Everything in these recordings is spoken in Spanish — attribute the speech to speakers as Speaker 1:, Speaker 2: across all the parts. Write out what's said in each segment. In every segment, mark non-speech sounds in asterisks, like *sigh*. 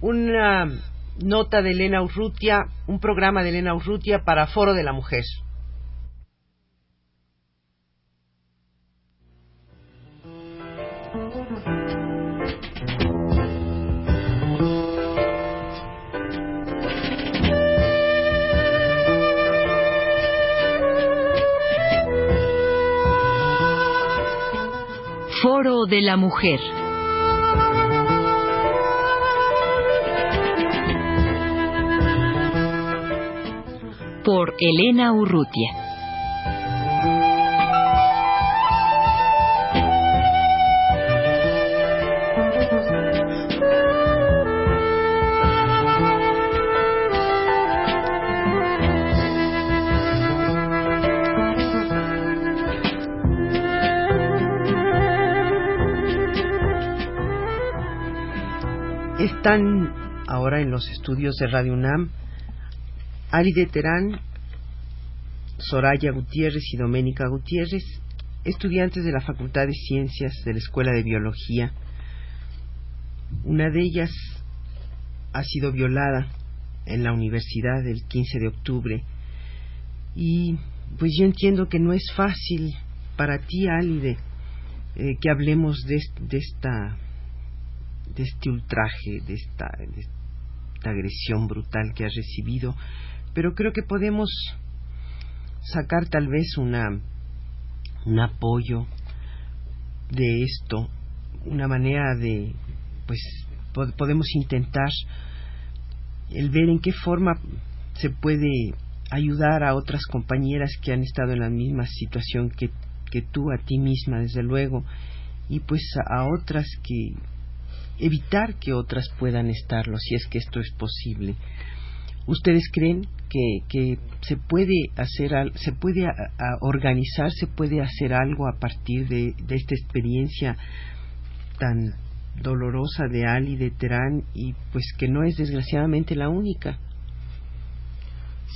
Speaker 1: una nota de Elena Urrutia, un programa de Elena Urrutia para Foro de la Mujer.
Speaker 2: Foro de la Mujer. Por Elena Urrutia.
Speaker 1: Están ahora en los estudios de Radio UNAM Alide Terán, Soraya Gutiérrez y Doménica Gutiérrez, estudiantes de la Facultad de Ciencias de la Escuela de Biología. Una de ellas ha sido violada en la universidad el 15 de octubre y pues yo entiendo que no es fácil para ti, Alide, eh, que hablemos de, de esta de este ultraje, de esta, de esta agresión brutal que has recibido, pero creo que podemos sacar tal vez una un apoyo de esto, una manera de pues podemos intentar el ver en qué forma se puede ayudar a otras compañeras que han estado en la misma situación que, que tú, a ti misma, desde luego, y pues a otras que evitar que otras puedan estarlo, si es que esto es posible. ¿Ustedes creen que, que se puede hacer, se puede organizar, se puede hacer algo a partir de, de esta experiencia tan dolorosa de Ali, de Terán, y pues que no es desgraciadamente la única?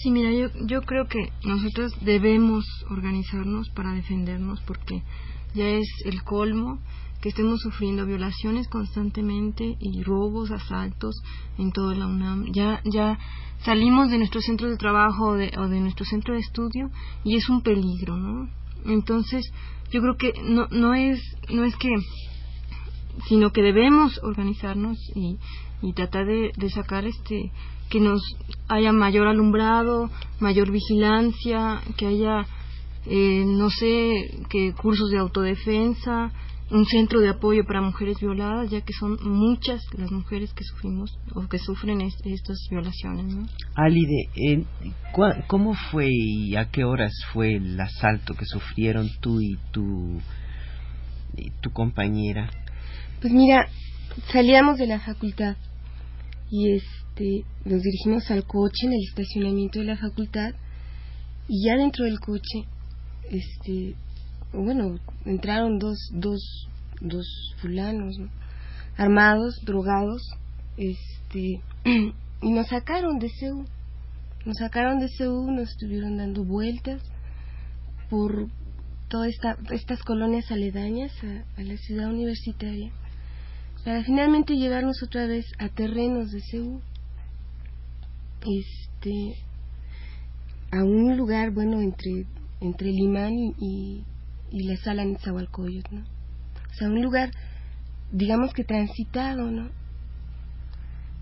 Speaker 3: Sí, mira, yo, yo creo que nosotros debemos organizarnos para defendernos porque ya es el colmo que estemos sufriendo violaciones constantemente y robos, asaltos en toda la UNAM. Ya, ya salimos de nuestro centro de trabajo o de, o de nuestro centro de estudio y es un peligro, ¿no? Entonces, yo creo que no, no es, no es que, sino que debemos organizarnos y, y tratar de, sacar este, que nos haya mayor alumbrado, mayor vigilancia, que haya, eh, no sé, que cursos de autodefensa, un centro de apoyo para mujeres violadas, ya que son muchas las mujeres que sufrimos o que sufren estas violaciones. ¿no?
Speaker 1: Alide, ¿cómo fue y a qué horas fue el asalto que sufrieron tú y tu, y tu compañera?
Speaker 4: Pues mira, salíamos de la facultad y este nos dirigimos al coche en el estacionamiento de la facultad y ya dentro del coche este bueno, entraron dos, dos, dos fulanos, armados, drogados, este, *clears throat* y nos sacaron de CEU. Nos sacaron de CEU, nos estuvieron dando vueltas por todas esta, estas colonias aledañas a, la ciudad universitaria, para finalmente llevarnos otra vez a terrenos de CEU. Este, a un lugar, bueno, entre, entre Limán y la sala en Zahualcoyot, ¿no? O sea, un lugar, digamos que transitado, ¿no?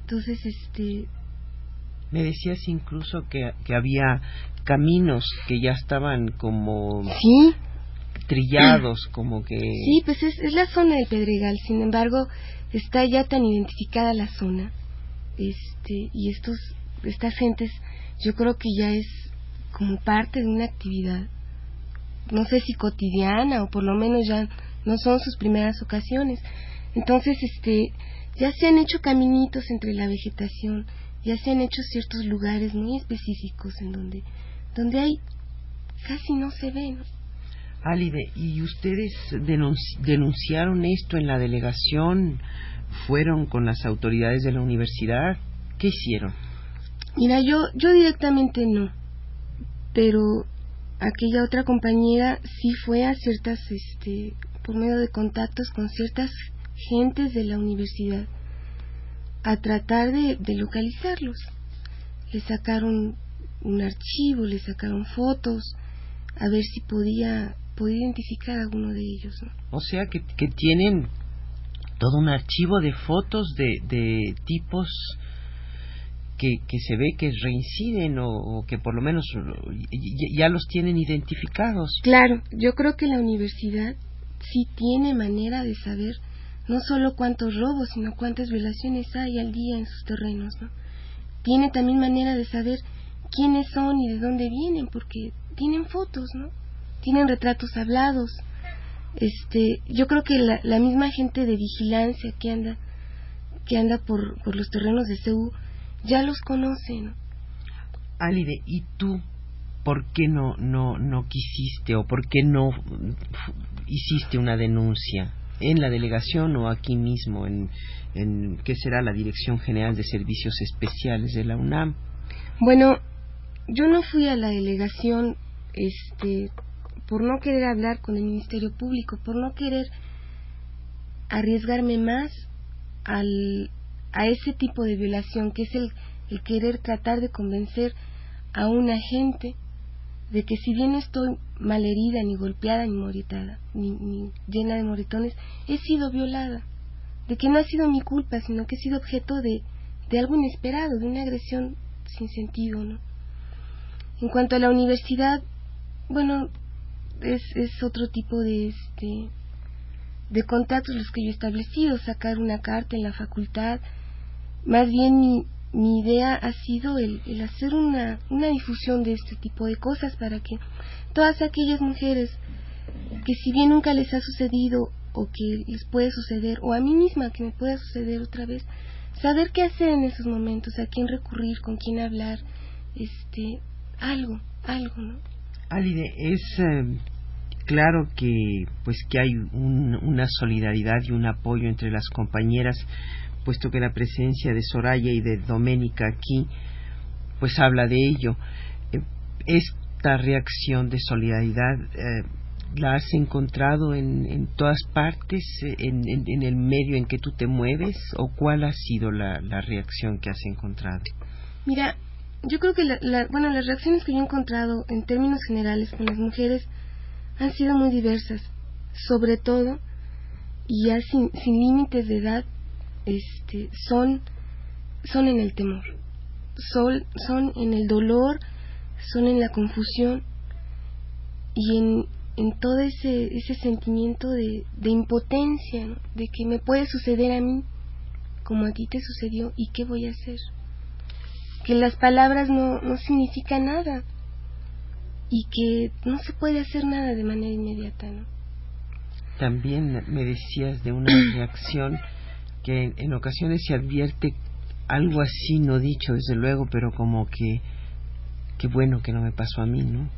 Speaker 4: Entonces, este...
Speaker 1: Me decías incluso que, que había caminos que ya estaban como...
Speaker 4: Sí.
Speaker 1: Trillados, como que...
Speaker 4: Sí, pues es, es la zona del Pedregal, sin embargo, está ya tan identificada la zona, este, y estos, estas gentes, yo creo que ya es como parte de una actividad no sé si cotidiana o por lo menos ya no son sus primeras ocasiones. Entonces, este, ya se han hecho caminitos entre la vegetación, ya se han hecho ciertos lugares muy específicos en donde, donde hay casi no se ve. ¿no?
Speaker 1: Alide, ¿y ustedes denunciaron esto en la delegación? ¿Fueron con las autoridades de la universidad? ¿Qué hicieron?
Speaker 4: Mira, yo, yo directamente no, pero aquella otra compañera sí fue a ciertas, este, por medio de contactos con ciertas gentes de la universidad a tratar de, localizarlos. Le sacaron un archivo, le sacaron fotos, a ver si podía, podía identificar a alguno de ellos.
Speaker 1: O sea que, que tienen todo un archivo de fotos de, de tipos que, se ve que reinciden o, que por lo menos ya, los tienen identificados.
Speaker 4: Claro, yo creo que la universidad sí tiene manera de saber no solo cuántos robos, sino cuántas violaciones hay al día en sus terrenos, ¿no? Tiene también manera de saber quiénes son y de dónde vienen, porque tienen fotos, ¿no? Tienen retratos hablados. Este, yo creo que la, la misma gente de vigilancia que anda que anda por, por los terrenos de CEU ya los conoce, ¿no?
Speaker 1: Alide, ¿y tú por qué no, no, no quisiste o por qué no hiciste una denuncia en la delegación o aquí mismo en, en qué será la Dirección General de Servicios Especiales de la UNAM?
Speaker 4: Bueno, yo no fui a la delegación este por no querer hablar con el Ministerio Público, por no querer arriesgarme más al, a ese tipo de violación, que es el, el querer tratar de convencer a un agente de que si bien estoy malherida, ni golpeada, ni moritada, ni, llena de moritones, he sido violada, de que no ha sido mi culpa, sino que he sido objeto de, de algo inesperado, de una agresión sin sentido, ¿no? En cuanto a la universidad, bueno, es, es otro tipo de este de contactos los que yo he establecido, sacar una carta en la facultad, más bien mi, mi idea ha sido el, hacer una, una difusión de este tipo de cosas para que todas aquellas mujeres que si bien nunca les ha sucedido o que les puede suceder, o a mí misma que me pueda suceder otra vez, saber qué hacer en esos momentos, a quién recurrir, con quién hablar, este, algo, algo, ¿no?
Speaker 1: Alide, es eh, claro que pues que hay una solidaridad y un apoyo entre las compañeras puesto que la presencia de Soraya y de Doménica aquí pues habla de ello. Eh, esta reacción de solidaridad eh, la has encontrado en, en todas partes, en, en, el medio en que tú te mueves, o cuál ha sido la, la reacción que has encontrado?
Speaker 4: Mira, yo creo que la, bueno, las reacciones que yo he encontrado en términos generales con las mujeres han sido muy diversas, sobre todo y ya sin, sin límites de edad este, son, son en el temor, son, son en el dolor, son en la confusión y en, en todo ese, ese sentimiento de, de impotencia, de que me puede suceder a mí como a ti te sucedió y qué voy a hacer. Que las palabras no, no significan nada y que no se puede hacer nada de manera inmediata. ¿no?
Speaker 1: También me decías de una *coughs* reacción que en ocasiones se advierte algo así, no dicho desde luego, pero como que, qué bueno que no me pasó a mí, ¿no?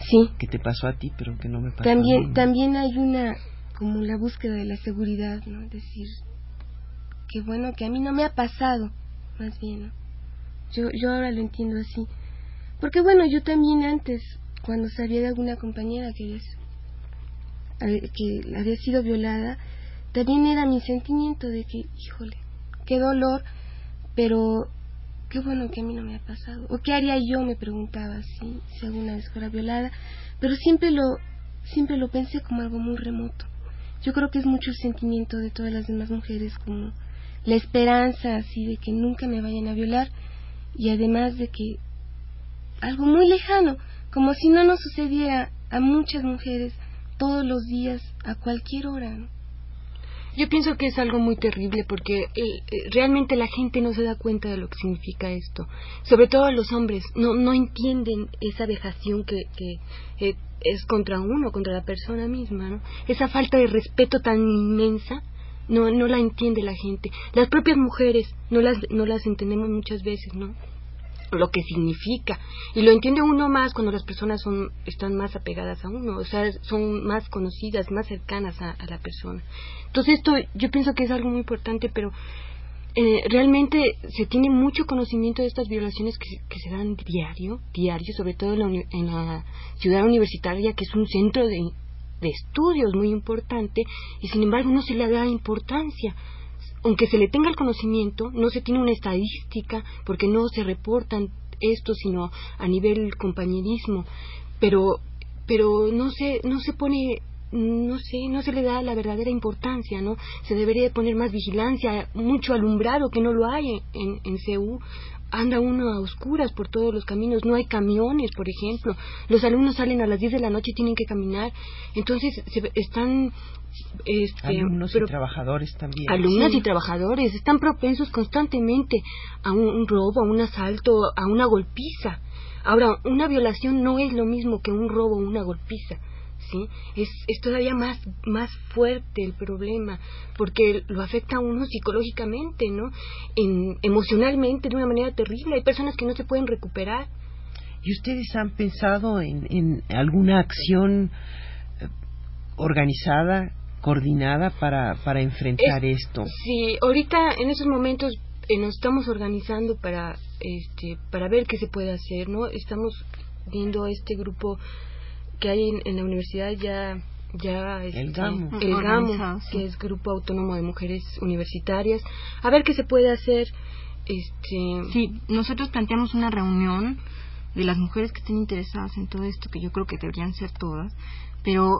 Speaker 4: Sí.
Speaker 1: Que te pasó a ti, pero que no me pasó
Speaker 4: también,
Speaker 1: a mí.
Speaker 4: También hay una, como la búsqueda de la seguridad, ¿no? Decir, qué bueno que a mí no me ha pasado, más bien, ¿no? Yo, yo ahora lo entiendo así. Porque bueno, yo también antes, cuando sabía de alguna compañera que, que había sido violada, también era mi sentimiento de que, híjole, qué dolor, pero qué bueno que a mí no me ha pasado. ¿O qué haría yo? Me preguntaba si, alguna vez fuera violada. Pero siempre lo, siempre lo pensé como algo muy remoto. Yo creo que es mucho el sentimiento de todas las demás mujeres, como la esperanza así de que nunca me vayan a violar y además de que algo muy lejano, como si no nos sucediera a muchas mujeres todos los días, a cualquier hora. ¿no?
Speaker 5: Yo pienso que es algo muy terrible porque eh, eh, realmente la gente no se da cuenta de lo que significa esto. Sobre todo los hombres no, no entienden esa vejación que, eh, es contra uno, contra la persona misma. Esa falta de respeto tan inmensa no, no la entiende la gente. Las propias mujeres no las, no las entendemos muchas veces, ¿no? Lo que significa. Y lo entiende uno más cuando las personas son están más apegadas a uno o sea son más conocidas más cercanas a, la persona. Entonces esto yo pienso que es algo muy importante pero eh, realmente se tiene mucho conocimiento de estas violaciones que, se dan diario diario sobre todo en la, en la ciudad universitaria que es un centro de, de estudios muy importante y sin embargo no se le da importancia aunque se le tenga el conocimiento, no se tiene una estadística porque no se reportan esto, sino a nivel compañerismo, pero pero no se no se pone no sé, no se le da la verdadera importancia, ¿no? Se debería poner más vigilancia, mucho alumbrado que no lo hay en, en CEU. Anda uno a oscuras por todos los caminos, no hay camiones, por ejemplo. Los alumnos salen a las 10 de la noche y tienen que caminar. Entonces, se, están
Speaker 1: este, alumnos y trabajadores también.
Speaker 5: Alumnos y trabajadores están propensos constantemente a un, robo, a un asalto, a una golpiza. Ahora, una violación no es lo mismo que un robo o una golpiza. ¿Sí? Es, es todavía más, más fuerte el problema, porque lo afecta a uno psicológicamente, ¿no? En, emocionalmente, de una manera terrible. Hay personas que no se pueden recuperar.
Speaker 1: ¿Y ustedes han pensado en, en alguna acción eh, organizada coordinada para, para enfrentar esto.
Speaker 5: Sí, ahorita en esos momentos eh, nos estamos organizando para, este, para ver qué se puede hacer, ¿no? Estamos viendo este grupo que hay en, la universidad ya ya
Speaker 1: este, el GAMO,
Speaker 5: el GAMO que es Grupo Autónomo de Mujeres Universitarias, a ver qué se puede hacer. Este...
Speaker 3: Sí, nosotros planteamos una reunión de las mujeres que estén interesadas en todo esto, que yo creo que deberían ser todas, pero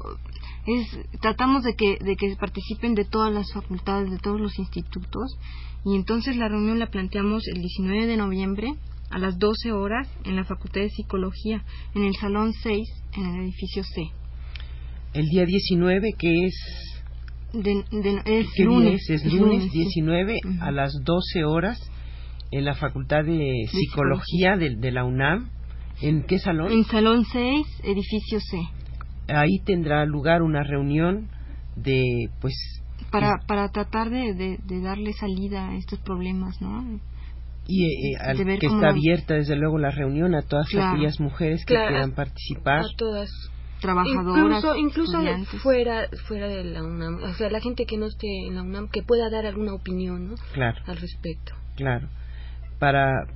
Speaker 3: es tratamos de que de que participen de todas las facultades de todos los institutos y entonces la reunión la planteamos el 19 de noviembre a las 12 horas en la Facultad de Psicología en el salón 6 en el edificio C.
Speaker 1: El día 19 que es
Speaker 3: es lunes,
Speaker 1: es lunes 19 a las 12 horas en la Facultad de, Psicología, De, de la UNAM. ¿En qué salón?
Speaker 3: En salón 6, edificio C
Speaker 1: ahí tendrá lugar una reunión de pues
Speaker 3: para para tratar de, de, darle salida a estos problemas no
Speaker 1: y eh, eh, que está abierta desde luego la reunión a todas aquellas mujeres que quieran participar.
Speaker 5: A todas
Speaker 3: trabajadoras
Speaker 5: incluso incluso fuera fuera de la UNAM o sea la gente que no esté en la UNAM que pueda dar alguna opinión ¿no?
Speaker 1: claro.
Speaker 5: Al respecto.
Speaker 1: Claro. Para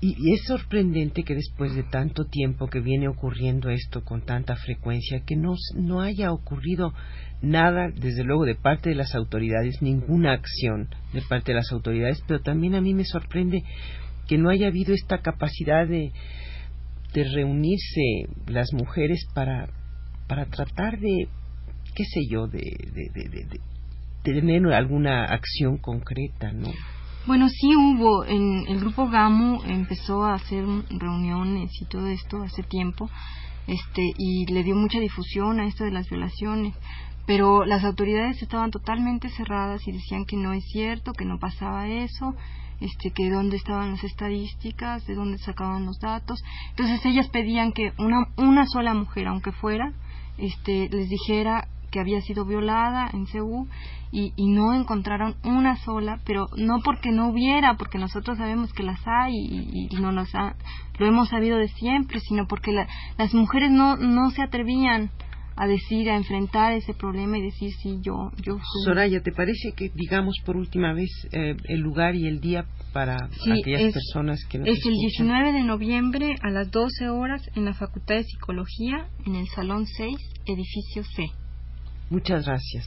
Speaker 1: y, es sorprendente que después de tanto tiempo que viene ocurriendo esto con tanta frecuencia, que no, no haya ocurrido nada, desde luego, de parte de las autoridades, ninguna acción de parte de las autoridades, pero también a mí me sorprende que no haya habido esta capacidad de, de reunirse las mujeres para, para tratar de, qué sé yo, de, de, de, de tener alguna acción concreta, ¿no?
Speaker 3: Bueno, sí hubo, en el grupo GAMU empezó a hacer reuniones y todo esto hace tiempo, este, y le dio mucha difusión a esto de las violaciones, pero las autoridades estaban totalmente cerradas y decían que no es cierto, que no pasaba eso, este, que dónde estaban las estadísticas, de dónde sacaban los datos. Entonces ellas pedían que una, una sola mujer, aunque fuera, este, les dijera que había sido violada en CEU y, y, no encontraron una sola, pero no porque no hubiera, porque nosotros sabemos que las hay y, y no las ha, lo hemos sabido de siempre, sino porque las mujeres no, no se atrevían a decir, a enfrentar ese problema y decir sí, yo, yo
Speaker 1: Soraya, ¿te parece que digamos por última vez eh, el lugar y el día para aquellas personas que nos
Speaker 3: Es el 19 de noviembre a las 12 horas en la Facultad de Psicología, en el Salón 6, edificio C.
Speaker 1: Muchas gracias.